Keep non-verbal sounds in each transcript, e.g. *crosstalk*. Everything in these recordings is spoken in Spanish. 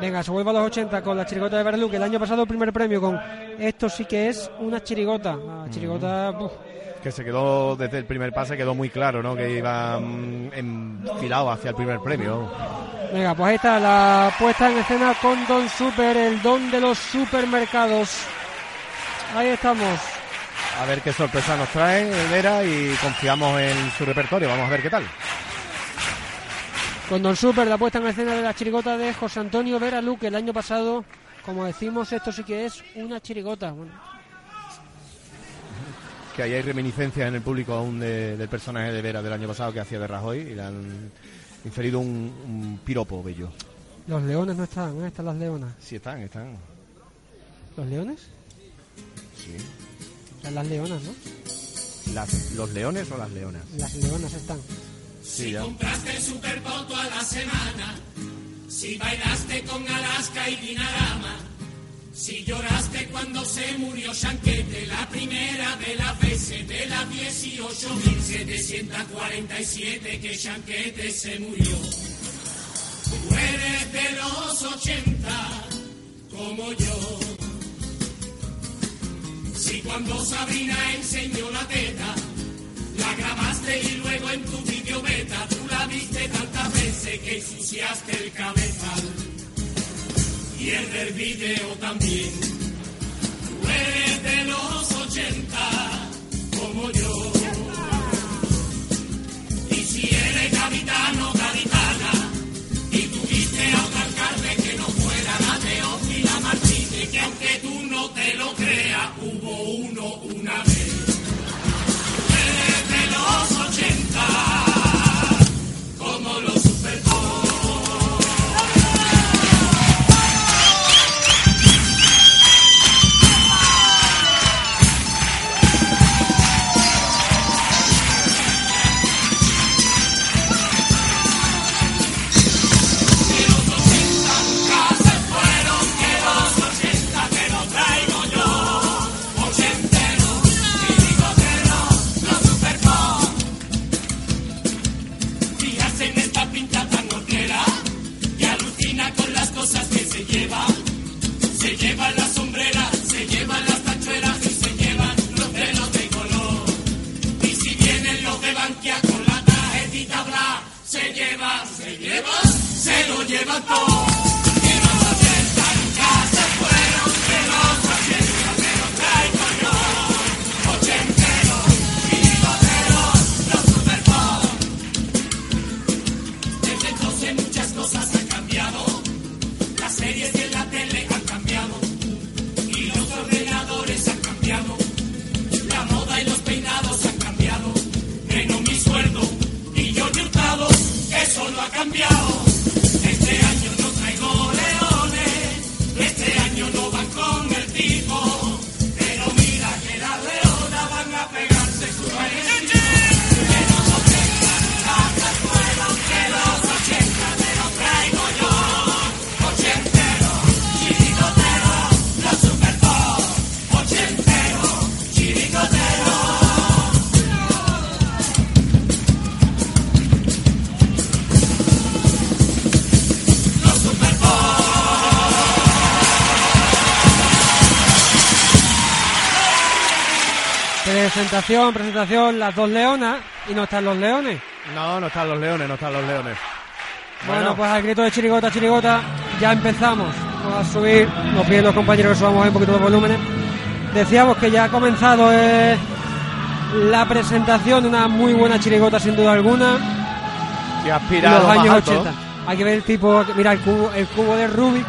Venga, se vuelve a los 80 con la chirigota de Berlú, que el año pasado el primer premio con esto sí que es una chirigota. La chirigota, buf, Que se quedó desde el primer pase, quedó muy claro, ¿no? Que iba mm, enfilado hacia el primer premio. Venga, pues ahí está la puesta en escena con Don Super, el don de los supermercados. Ahí estamos. A ver qué sorpresa nos trae Vera y confiamos en su repertorio. Vamos a ver qué tal. Con Don Super, la puesta en escena de la chirigota de José Antonio Vera Luque. El año pasado, como decimos, esto sí que es una chirigota. Bueno, Que ahí hay reminiscencias en el público aún de- del personaje de Vera del año pasado que hacía de Rajoy y le han inferido un, un piropo bello. los leones no están, ¿dónde están las leonas? Sí, están, están. ¿Los leones? Sí. Están las leonas, ¿no? Las- ¿Los leones o las leonas? Las leonas están. Ya. Compraste el Superpoto a la semana, si bailaste con Alaska y Dinarama, si lloraste cuando se murió Shanquete, la primera de las veces de las 18.747 que Shanquete se murió. Tú eres de los 80, como yo. Si cuando Sabrina enseñó la teta, la grabaste y luego en tu vídeo beta tú la viste tantas veces que ensuciaste el cabezal. Y el del vídeo también. Tú eres de los 80, como yo. Y si eres gaditano, gaditana, y tuviste a un alcalde que no fuera la Teófila Martínez, que aunque tú no te lo creas, 80, se Presentación, presentación, las dos leonas y no están los leones. No, no están los leones, no están los leones. Bueno, pues al grito de chirigota, chirigota, ya empezamos. Vamos a subir, nos piden los compañeros que subamos un poquito de volúmenes. Decíamos que ya ha comenzado eh, la presentación de una muy buena chirigota sin duda alguna. Que aspira a los años alto. 80. Hay que ver el tipo, mira el cubo, el cubo de Rubik.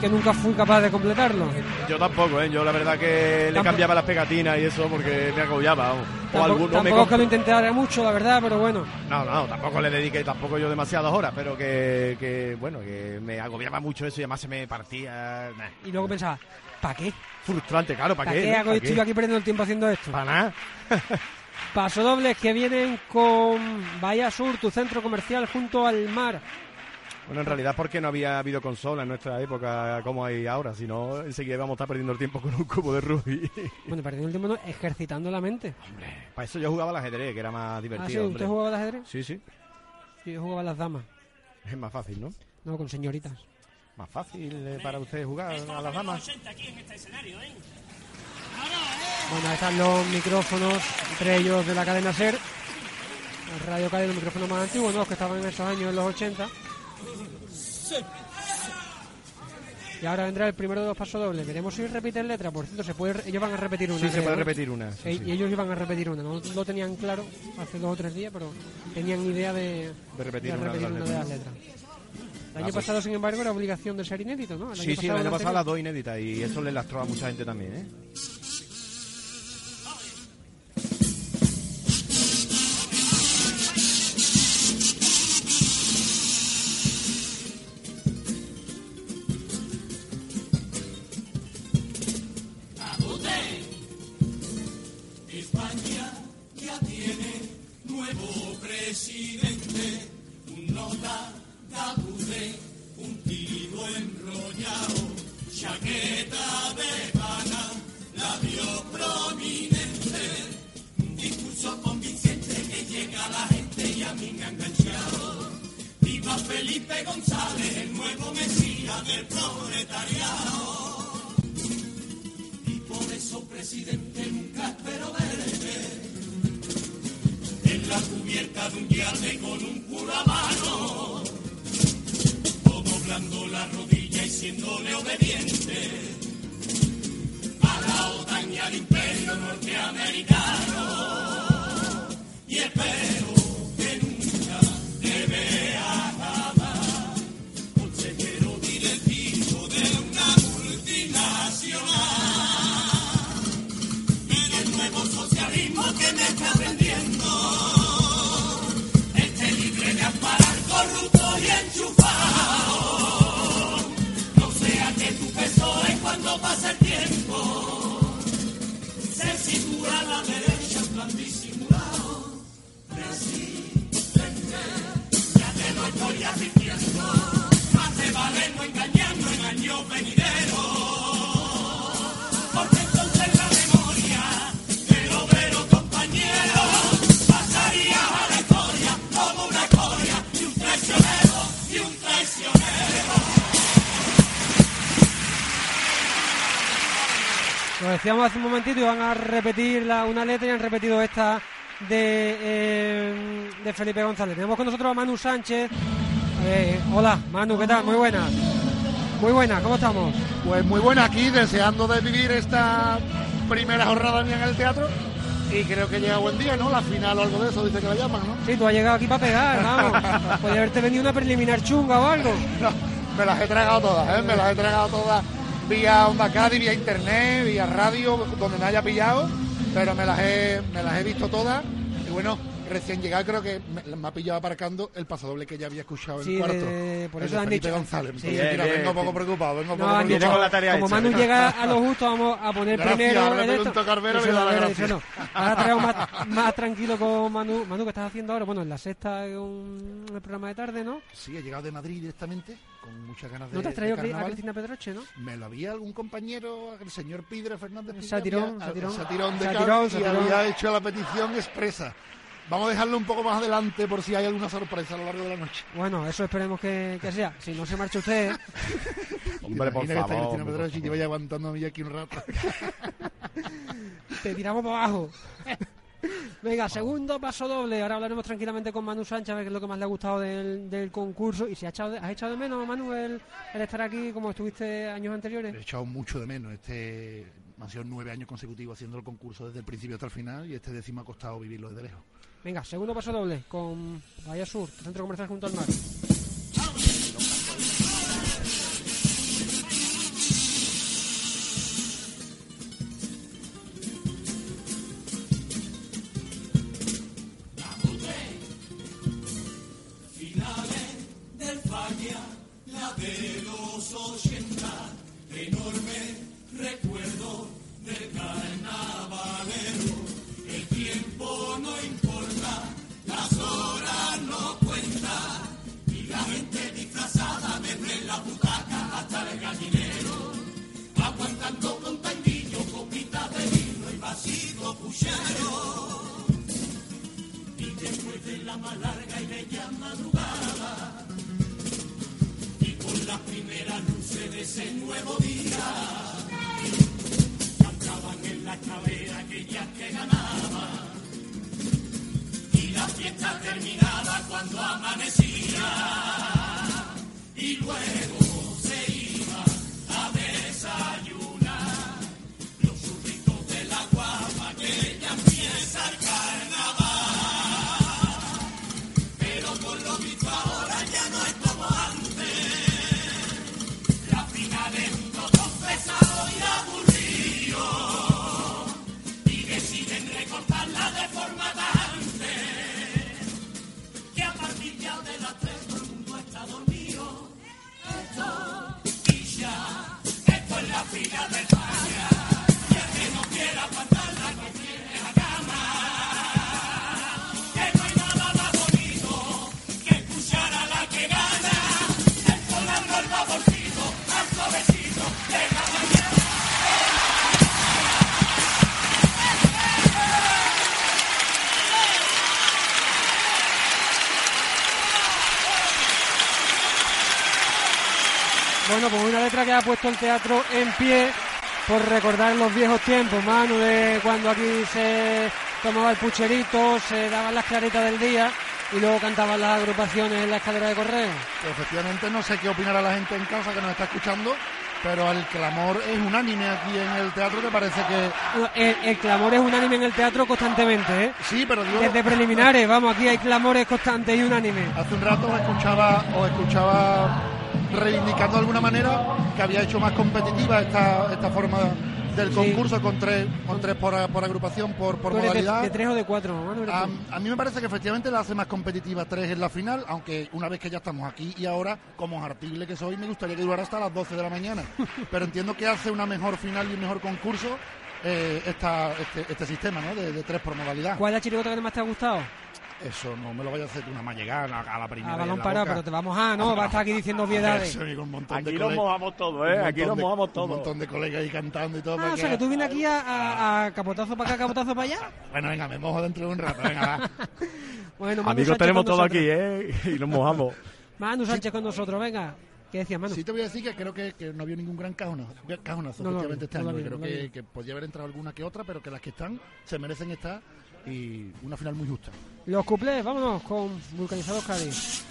Que nunca fui capaz de completarlo. Yo tampoco, ¿eh? Yo la verdad que le cambiaba las pegatinas y eso porque me agobiaba. O Tampoco, alguno tampoco que lo intentara mucho, la verdad, pero bueno. No, no, tampoco le dediqué tampoco yo demasiadas horas, pero que, que, bueno, que me agobiaba mucho eso y además se me partía. nah. Y luego pensaba, ¿para qué? Frustrante, claro, ¿para ¿Para qué? qué, hago ¿Pa' estoy qué? aquí perdiendo el tiempo haciendo esto? Para nada. *laughs* Paso dobles que vienen con Bahía Sur, tu centro comercial junto al mar. Bueno, en realidad porque no había habido consola en nuestra época como hay ahora, si no enseguida íbamos a estar perdiendo el tiempo con un cubo de rugby. *laughs* Bueno, perdiendo el tiempo no, ejercitando la mente. Para eso yo jugaba al ajedrez, que era más Ah, divertido. sí, hombre. ¿usted jugaba al ajedrez? Sí, sí, Sí, yo jugaba a las damas. es más fácil, ¿no? No, con señoritas. Más fácil eh, para usted jugar a las damas. Bueno, ahí están los micrófonos, entre ellos de la cadena SER. El Radio Cádiz, los micrófonos más antiguos, ¿no? Los que estaban en esos años, en los 80. Y ahora vendrá el primero de los pasos dobles. Veremos si repiten letra. Por cierto, se puede, ellos van a repetir una. Sí, se puede ¿no? repetir una. sí, Eh, sí. Y ellos iban a repetir una. No lo tenían claro hace dos o tres días, pero tenían idea de, De repetir de una de repetir las una de las letras. El año Ah, pues. pasado, sin embargo, era obligación de ser inédito, ¿no? El Sí, sí, el año pasado las dos inéditas y eso le lastró a mucha gente también, ¿eh? Un tiro enrollado, chaqueta de pana, labio prominente, un discurso convincente que llega a la gente y a mí me ha enganchado. Viva Felipe González, el nuevo mesías del proletariado. Y por eso, presidente, nunca espero verte en la cubierta de un yate con un culo a mano, o doblando la rodilla y siéndole obediente a la OTAN y al imperio norteamericano. Y espero decíamos hace un momentito y van a repetir la, una letra y han repetido esta de, eh, de Felipe González. Tenemos con nosotros a Manu Sánchez. Eh, hola, Manu, ¿qué tal? Muy buenas. Muy buenas, ¿cómo estamos? Pues muy buena aquí, deseando de vivir esta primera jornada mía en el teatro. Y creo que llega buen día, ¿no? La final o algo de eso, dice que la llaman, ¿no? Sí, tú has llegado aquí para pegar, vamos. *laughs* Podría haberte venido una preliminar chunga o algo. No, me las he tragado todas, ¿eh? Me las he tragado todas vía Onda Cádiz, vía internet, vía radio, donde me haya pillado. Pero me las he, me las he visto todas. Y bueno, recién llegado creo que me, me ha pillado aparcando el pasodoble que ya había escuchado en Sí, cuarto. de- por eso han Felipe dicho- González. sí. Entonces, mira, vengo poco preocupado, vengo No, poco dicho, preocupado. la tarea como hecha. Manu llega a lo justo, vamos a poner Gracias, primero. ahora le esto. a Carvero, le da la gracia. Ahora traemos más, más tranquilo con Manu. Manu, ¿qué estás haciendo ahora? Bueno, en la sexta, es un el programa de tarde, ¿no? Sí, he llegado de Madrid directamente, con muchas ganas de ¿No te has traído a. Cristina Pedroche, no? Me lo había algún compañero, el señor Pidre Fernández Pidre, Satirón, había- Satirón. Satirón de Satirón, y Satirón. había hecho la petición expresa. Vamos a dejarlo un poco más adelante por si hay alguna sorpresa a lo largo de la noche. Bueno, eso esperemos que, que sea. Si no se marcha usted, ¿eh? *laughs* Hombre, por que favor, Cristina hombre, por favor. vaya aguantando a mí aquí un rato. te tiramos para abajo. Venga, segundo paso doble. Ahora hablaremos tranquilamente con Manu Sánchez, a ver qué es lo que más le ha gustado del, del concurso. Y si has echado de, has echado de menos, Manu, el, el estar aquí como estuviste años He anteriores. echado mucho de menos. Este han sido nueve años consecutivos haciendo el concurso desde el principio hasta el final y este décimo ha costado vivirlo desde lejos. Venga, segundo paso doble con Bahía Sur, centro comercial junto al mar. Bueno, pues una que ha puesto el teatro en pie por recordar los viejos tiempos, Manu, de cuando aquí se tomaba el pucherito, se daban las claritas del día y luego cantaban las agrupaciones en la escalera de correo. Efectivamente, no sé qué opinará la gente en casa que nos está escuchando, pero el clamor es unánime aquí en el teatro que parece que... El, el clamor es unánime en el teatro constantemente, ¿eh? Sí, pero digo... Desde preliminares, vamos, aquí hay clamores constantes y unánimes. Hace un rato os escuchaba, os escuchaba reivindicando de alguna manera que había hecho más competitiva esta, esta forma del Sí. concurso con tres, con tres por, por agrupación, por, por ¿Tú eres de, modalidad. de tres o de cuatro? A, a mí me parece que efectivamente la hace más competitiva tres en la final, aunque una vez que ya estamos aquí y ahora, como artible que soy, me gustaría que durara hasta las 12 de la mañana. *laughs* Pero entiendo que hace una mejor final y un mejor concurso eh, esta, este, este sistema ¿no? de, de tres por modalidad. ¿Cuál es la chirigota que más te ha gustado? Eso no me lo vaya a hacer una más llegar a, a la primera. A balón parado, pero te vamos a, *laughs* no, va a estar aquí diciendo obviedades. Eso, un montón Aquí nos mojamos todos, un ¿eh? Aquí nos mojamos Un todos. montón de colegas ahí cantando y todo. Ah, o sea, que tú vienes aquí a, a- a capotazo para acá, capotazo para allá. *laughs* Bueno, venga, me mojo dentro de un rato, venga, va. *laughs* Bueno, Manu Amigos Sánchez tenemos todo aquí, ¿eh? Y nos mojamos. Manu Sánchez con nosotros, venga. ¿Qué decías, Manu? Sí te voy a decir que creo que, que no había ningún gran cajonazo, cajonazo No vi, este no lo año. creo no que, que podía haber entrado alguna que otra, pero que las que están se merecen estar y una final muy justa. Los cuplés, vámonos con Vulcanizados Cádiz.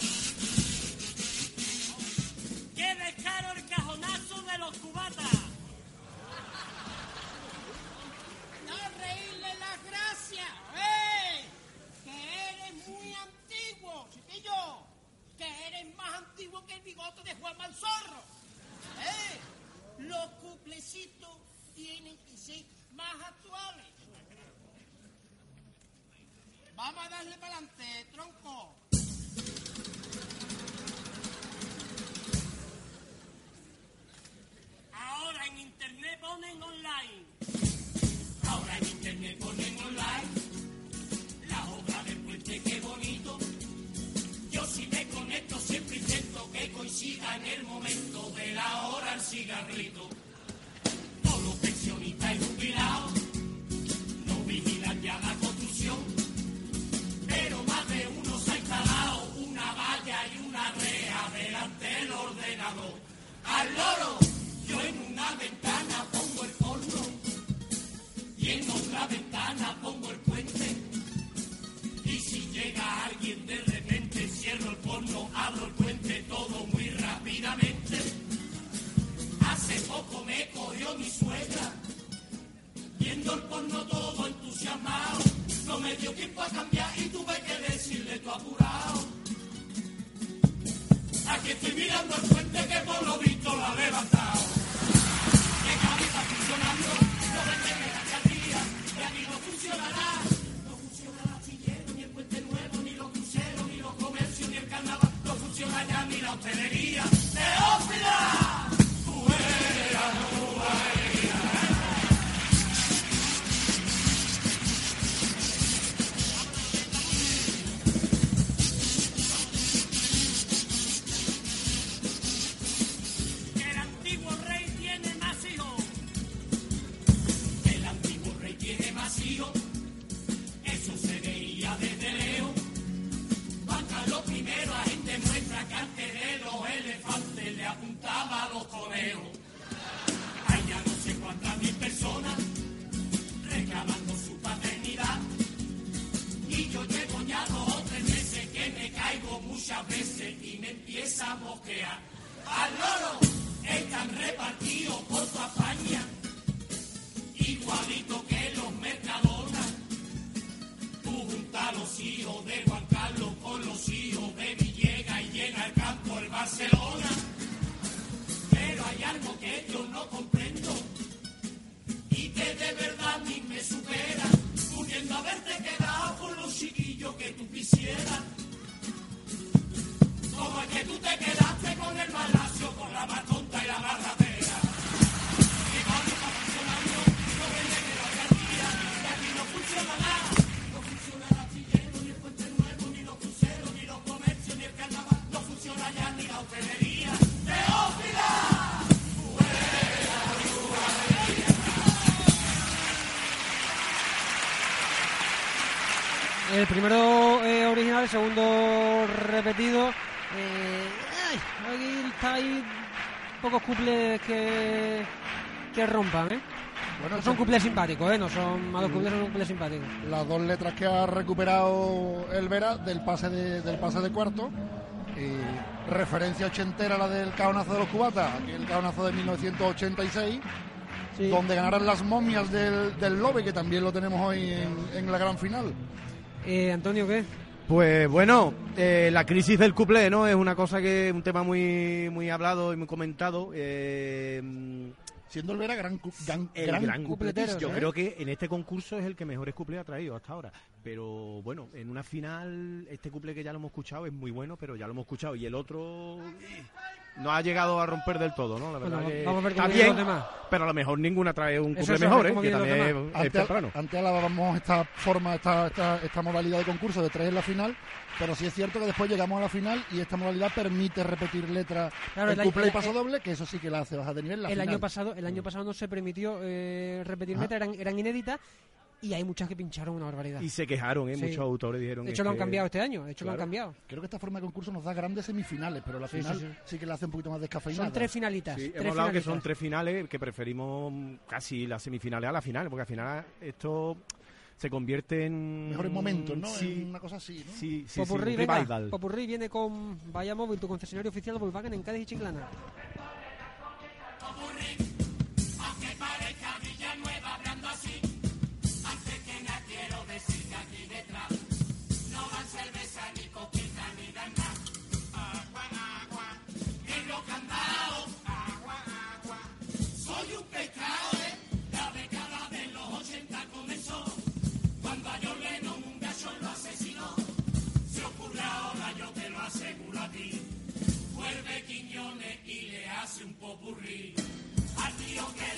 ¡Qué descaro el cajonazo de los cubatas! No reírle las gracias, ¡eh! Que eres muy antiguo, chiquillo. Que eres más antiguo que el bigote de Juan Manzorro. ¡Eh! Los cuplecitos tienen que ser más actuales. Vamos a darle para adelante, tronco. Viendo el porno todo entusiasmado. No me dio tiempo a cambiar y tuve que decirle tú apurado. Aquí estoy mirando el puente que por lo visto lo ha levantado. Que cabeza funcionando, no vende que la y aquí no funcionará. No funciona el ni el puente nuevo, ni los cruceros, ni los comercios, ni el carnaval. No funciona ya ni la hostelería. Montaba los conejos. Hay ya no sé cuántas mil personas reclamando su paternidad. Y yo llevo ya dos o tres meses que me caigo muchas veces y me empieza a mosquear. Al loro están repartidos por toda España, igualito que los mercadonas. Tú junta a los hijos de algo que yo no comprendo y que de verdad a mí me supera, pudiendo haberte quedado con los chiquillos que tú quisieras. Que rompan, ¿eh? Bueno, No son cuples simpáticos, ¿eh? No son malos cuples, son cuples simpáticos. las dos letras que ha recuperado el Vera del pase de, del pase de cuarto. Y referencia ochentera a la del caonazo de los cubatas, el caonazo de 1986, Sí. donde ganaron las momias del, del Lobe, que también lo tenemos hoy en, en la gran final. Eh, Antonio, ¿qué? Pues bueno, eh, la crisis del cuplé, ¿no? Es una cosa que un tema muy muy hablado y muy comentado. eh, Siendo el Vera gran, gran, el gran gran, cupleteros, cupletista. Yo ¿eh? creo que en este concurso es el que mejores cuplés ha traído hasta ahora. Pero bueno, en una final, este cuplé que ya lo hemos escuchado es muy bueno, pero ya lo hemos escuchado. Y el otro eh, no ha llegado a romper del todo, ¿no? La verdad Bueno, que vamos a ver está bien, pero a lo mejor ninguna trae un es, mejor, ¿eh? Que también es, es Antes, temprano. antes alabábamos esta forma, esta, esta, esta modalidad de concurso de tres en la final, pero sí es cierto que después llegamos a la final y esta modalidad permite repetir letras Claro, en el- cuplé y el- paso el- doble, que eso sí que la hace baja de nivel. La el final. año pasado el año pasado no se permitió eh, repetir Ah. metas, eran, eran inéditas y hay muchas que pincharon una barbaridad. Y se quejaron, ¿eh? Sí. Muchos autores dijeron de hecho, lo han que- cambiado este año. De hecho, lo han cambiado. Creo que esta forma de concurso nos da grandes semifinales, pero la Sí, final sí, sí, sí. que la hace un poquito más descafeinada. Son tres finalitas. Sí, tres hemos hablado que finalitas. son tres finales, que preferimos casi las semifinales a la final, porque al final esto se convierte en... Mejores momentos, ¿no? Sí, En una cosa así, ¿no? sí, sí, sí, Popurrí, venga. Popurrí viene con Vaya Móvil, tu concesionario oficial de Volkswagen en Cádiz y Chiclana. Hace un popurrí. Al tío que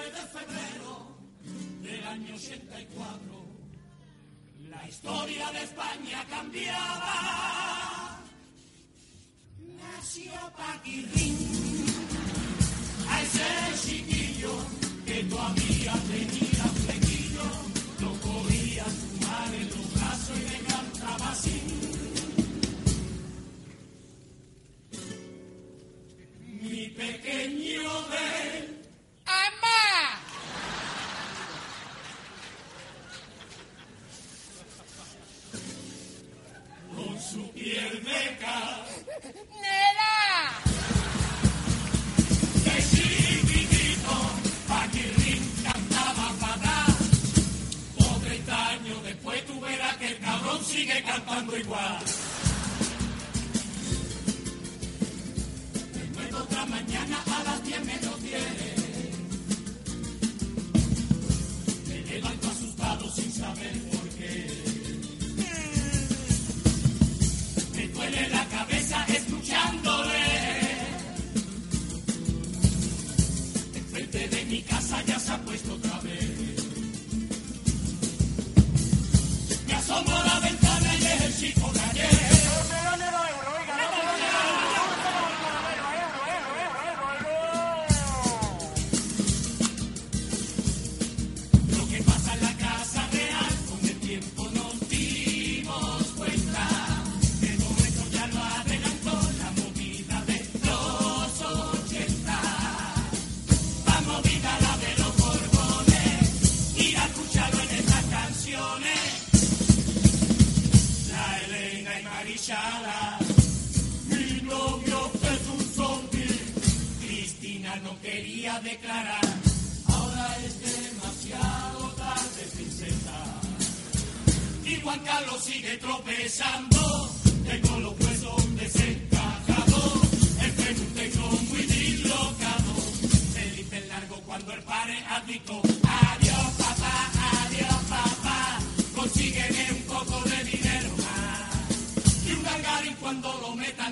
9 de febrero del año 84, la historia de España cambiaba. Nació Paquirrín, a ese chiquillo que todavía tenía flequillo, lo cogía su madre en los brazos y le cantaba así. Sigue cantando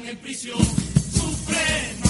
en prisión, supremo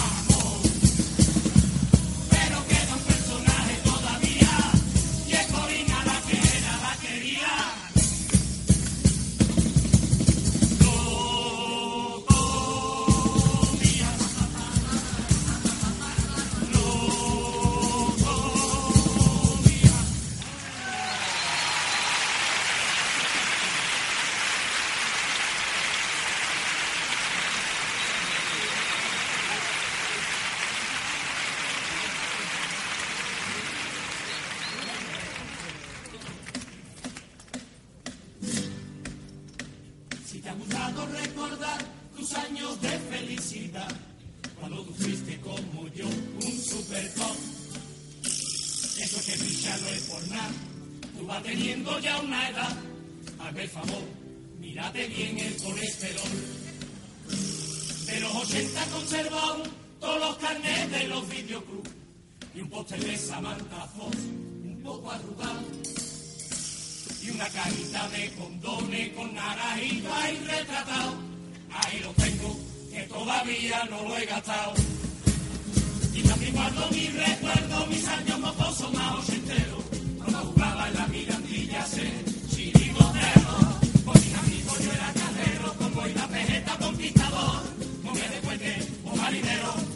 eso que brilla no es por nada, tú vas teniendo ya una edad, hazme el favor, mírate bien el colesterol. De los 80 conservado todos los carnets de los videoclubs y un póster de Samantha Fox, un poco arrugado y una carita de condones con naranjita y retratado. Ahí lo tengo, que todavía no lo he gastado. Y guardo mis recuerdos, mis años mocosos más ochenteros, cuando jugaba en la mirandilla sé, chirigotero. Con mis amigos yo era carrero, con boina pejeta conquistador, con de puente o marinero.